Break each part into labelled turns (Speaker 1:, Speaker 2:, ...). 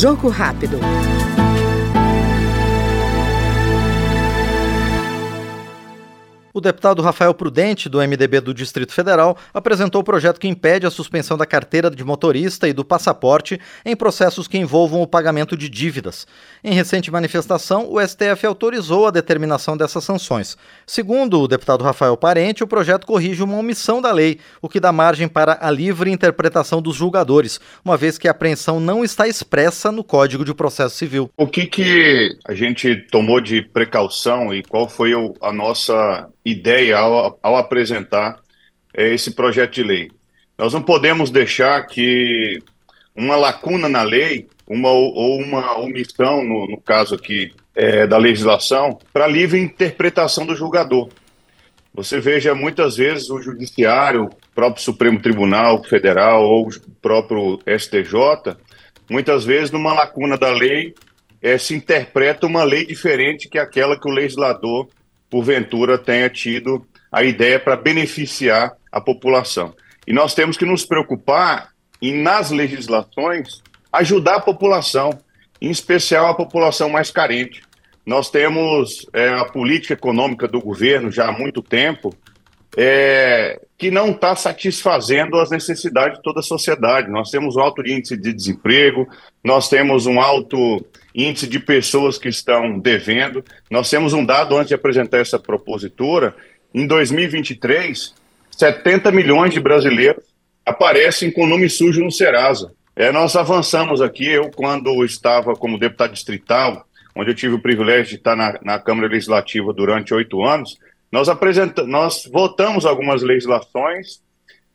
Speaker 1: Jogo rápido.
Speaker 2: O deputado Rafael Prudente, do MDB do Distrito Federal, apresentou o projeto que impede a suspensão da carteira de motorista e do passaporte em processos que envolvam o pagamento de dívidas. Em recente manifestação, o STF autorizou a determinação dessas sanções. Segundo o deputado Rafael Parente, o projeto corrige uma omissão da lei, o que dá margem para a livre interpretação dos julgadores, uma vez que a apreensão não está expressa no Código de Processo Civil.
Speaker 3: O que, que a gente tomou de precaução e qual foi a nossa ideia ao, ao apresentar é, esse projeto de lei. Nós não podemos deixar que uma lacuna na lei, uma, ou uma omissão, no, no caso aqui é, da legislação, para livre interpretação do julgador. Você veja muitas vezes o Judiciário, o próprio Supremo Tribunal Federal ou o próprio STJ, muitas vezes numa lacuna da lei é, se interpreta uma lei diferente que aquela que o legislador porventura tenha tido a ideia para beneficiar a população. E nós temos que nos preocupar em, nas legislações, ajudar a população, em especial a população mais carente. Nós temos é, a política econômica do governo já há muito tempo é, que não está satisfazendo as necessidades de toda a sociedade. Nós temos um alto índice de desemprego, nós temos um alto índice de pessoas que estão devendo. Nós temos um dado antes de apresentar essa propositura: em 2023, 70 milhões de brasileiros aparecem com nome sujo no Serasa. É, nós avançamos aqui, eu, quando estava como deputado distrital, onde eu tive o privilégio de estar na, na Câmara Legislativa durante oito anos, nós, apresentamos, nós votamos algumas legislações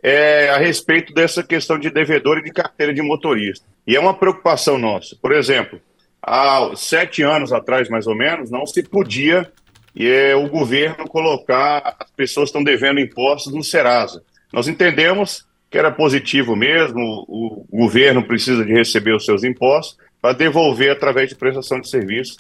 Speaker 3: é, a respeito dessa questão de devedor e de carteira de motorista. E é uma preocupação nossa. Por exemplo, há sete anos atrás, mais ou menos, não se podia e, é, o governo colocar as pessoas estão devendo impostos no Serasa. Nós entendemos que era positivo mesmo, o, o governo precisa de receber os seus impostos para devolver através de prestação de serviço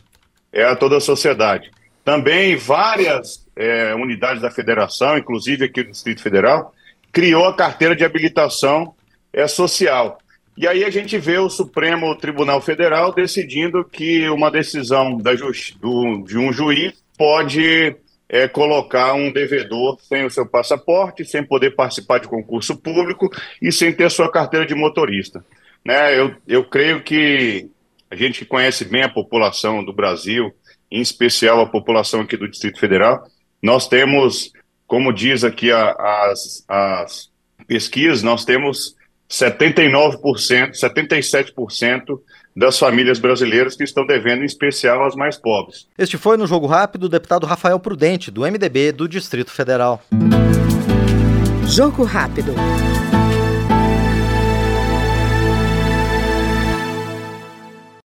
Speaker 3: é, a toda a sociedade. Também várias é, unidades da federação, inclusive aqui do Distrito Federal, criou a carteira de habilitação é, social. E aí a gente vê o Supremo Tribunal Federal decidindo que uma decisão do, de um juiz pode é, colocar um devedor sem o seu passaporte, sem poder participar de concurso público e sem ter sua carteira de motorista. Né? Eu, eu creio que a gente conhece bem a população do Brasil, em especial a população aqui do Distrito Federal. Nós temos, como diz aqui a, as, as pesquisas, nós temos 79%, 77% das famílias brasileiras que estão devendo, em especial as mais pobres.
Speaker 2: Este foi no Jogo Rápido o deputado Rafael Prudente, do MDB do Distrito Federal.
Speaker 1: Jogo Rápido.